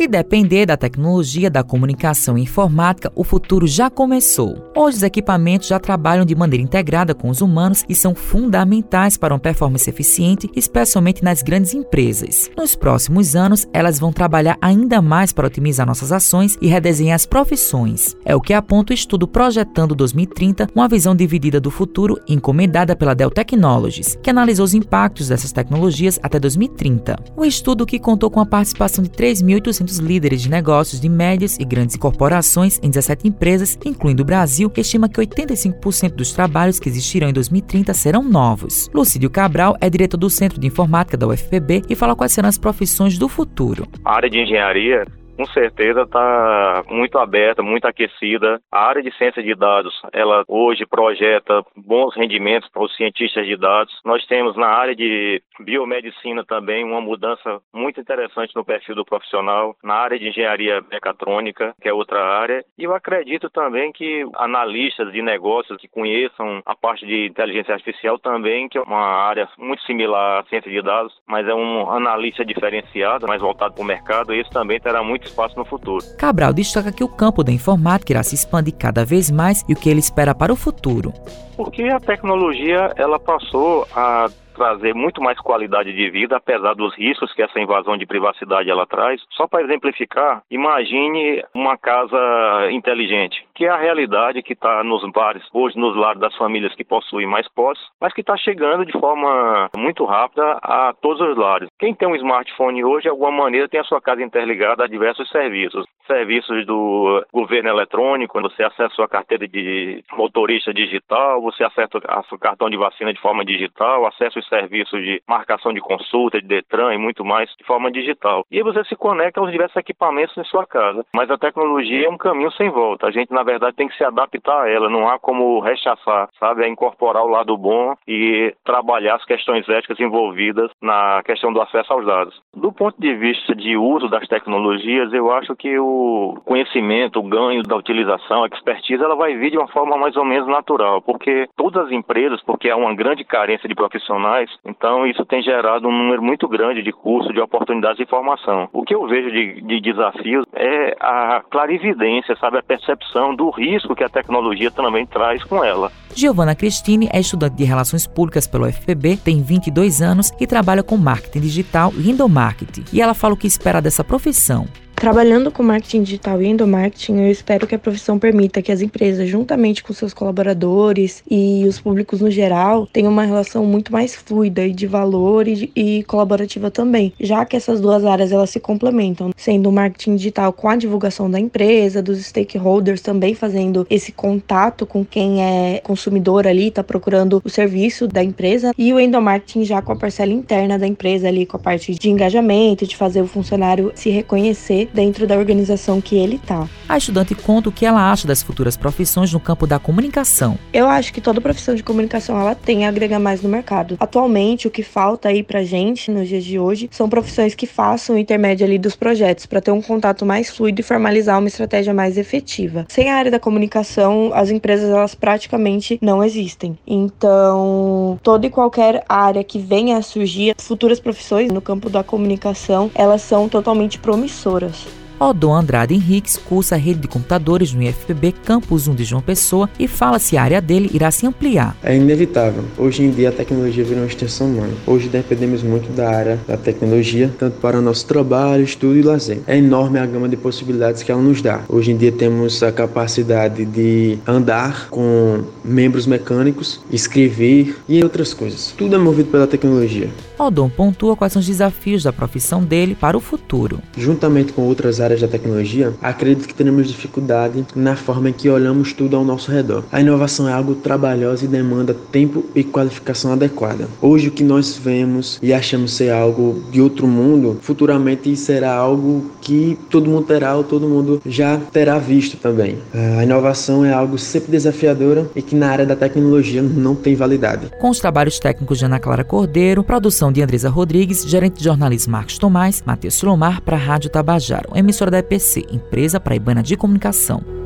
Se depender da tecnologia da comunicação informática, o futuro já começou. Hoje, os equipamentos já trabalham de maneira integrada com os humanos e são fundamentais para uma performance eficiente, especialmente nas grandes empresas. Nos próximos anos, elas vão trabalhar ainda mais para otimizar nossas ações e redesenhar as profissões. É o que aponta o estudo Projetando 2030, uma visão dividida do futuro, encomendada pela Dell Technologies, que analisou os impactos dessas tecnologias até 2030. O estudo que contou com a participação de 3.800 dos líderes de negócios de médias e grandes corporações em 17 empresas, incluindo o Brasil, estima que 85% dos trabalhos que existirão em 2030 serão novos. Lucídio Cabral é diretor do Centro de Informática da UFPB e fala quais serão as profissões do futuro. A área de engenharia com certeza está muito aberta, muito aquecida. A área de ciência de dados, ela hoje projeta bons rendimentos para os cientistas de dados. Nós temos na área de biomedicina também uma mudança muito interessante no perfil do profissional. Na área de engenharia mecatrônica, que é outra área. E eu acredito também que analistas de negócios que conheçam a parte de inteligência artificial também, que é uma área muito similar à ciência de dados, mas é um analista diferenciado, mais voltado para o mercado. Esse também terá muito espaço no futuro. Cabral destaca que o campo da informática irá se expandir cada vez mais e o que ele espera para o futuro. Porque a tecnologia ela passou a trazer muito mais qualidade de vida, apesar dos riscos que essa invasão de privacidade ela traz. Só para exemplificar, imagine uma casa inteligente, que é a realidade que está nos bares, hoje nos lares das famílias que possuem mais posses, mas que está chegando de forma muito rápida a todos os lares. Quem tem um smartphone hoje, de alguma maneira, tem a sua casa interligada a diversos serviços serviços do governo eletrônico, você acessa sua carteira de motorista digital, você acessa o cartão de vacina de forma digital, acessa os serviços de marcação de consulta, de Detran e muito mais de forma digital. E você se conecta aos diversos equipamentos em sua casa. Mas a tecnologia é um caminho sem volta. A gente, na verdade, tem que se adaptar a ela, não há como rechaçar, sabe? É incorporar o lado bom e trabalhar as questões éticas envolvidas na questão do acesso aos dados. Do ponto de vista de uso das tecnologias, eu acho que o conhecimento, o ganho da utilização, a expertise, ela vai vir de uma forma mais ou menos natural, porque todas as empresas, porque há uma grande carência de profissionais, então isso tem gerado um número muito grande de cursos, de oportunidades de formação. O que eu vejo de, de desafios é a clarividência, sabe, a percepção do risco que a tecnologia também traz com ela. Giovana Cristine é estudante de Relações Públicas pelo UFPB, tem 22 anos e trabalha com marketing digital e endomarketing. E ela fala o que espera dessa profissão. Trabalhando com marketing digital e endomarketing, eu espero que a profissão permita que as empresas, juntamente com seus colaboradores e os públicos no geral, tenham uma relação muito mais fluida e de valor e, e colaborativa também, já que essas duas áreas elas se complementam, sendo o marketing digital com a divulgação da empresa, dos stakeholders também fazendo esse contato com quem é consumidor ali, está procurando o serviço da empresa, e o endomarketing já com a parcela interna da empresa ali, com a parte de engajamento, de fazer o funcionário se reconhecer dentro da organização que ele está. A estudante conta o que ela acha das futuras profissões no campo da comunicação. Eu acho que toda profissão de comunicação ela tem a agregar mais no mercado. Atualmente, o que falta aí pra gente nos dias de hoje são profissões que façam o intermédio ali dos projetos para ter um contato mais fluido e formalizar uma estratégia mais efetiva. Sem a área da comunicação, as empresas elas praticamente não existem. Então, toda e qualquer área que venha a surgir, futuras profissões no campo da comunicação, elas são totalmente promissoras. Odon Andrade Henriques cursa a rede de computadores no IFPB Campus 1 de João Pessoa e fala se a área dele irá se ampliar. É inevitável. Hoje em dia a tecnologia virou uma extensão humana. Hoje dependemos muito da área da tecnologia, tanto para nosso trabalho, estudo e lazer. É enorme a gama de possibilidades que ela nos dá. Hoje em dia temos a capacidade de andar com membros mecânicos, escrever e outras coisas. Tudo é movido pela tecnologia. Odon pontua quais são os desafios da profissão dele para o futuro. Juntamente com outras áreas áreas da tecnologia, acredito que teremos dificuldade na forma em que olhamos tudo ao nosso redor. A inovação é algo trabalhoso e demanda tempo e qualificação adequada. Hoje o que nós vemos e achamos ser algo de outro mundo, futuramente será algo que todo mundo terá ou todo mundo já terá visto também. A inovação é algo sempre desafiadora e que na área da tecnologia não tem validade. Com os trabalhos técnicos de Ana Clara Cordeiro, produção de Andresa Rodrigues, gerente de jornalismo Marcos Tomás, Matheus Silomar para a Rádio Tabajaro, da EPC, Empresa Paraibana de Comunicação.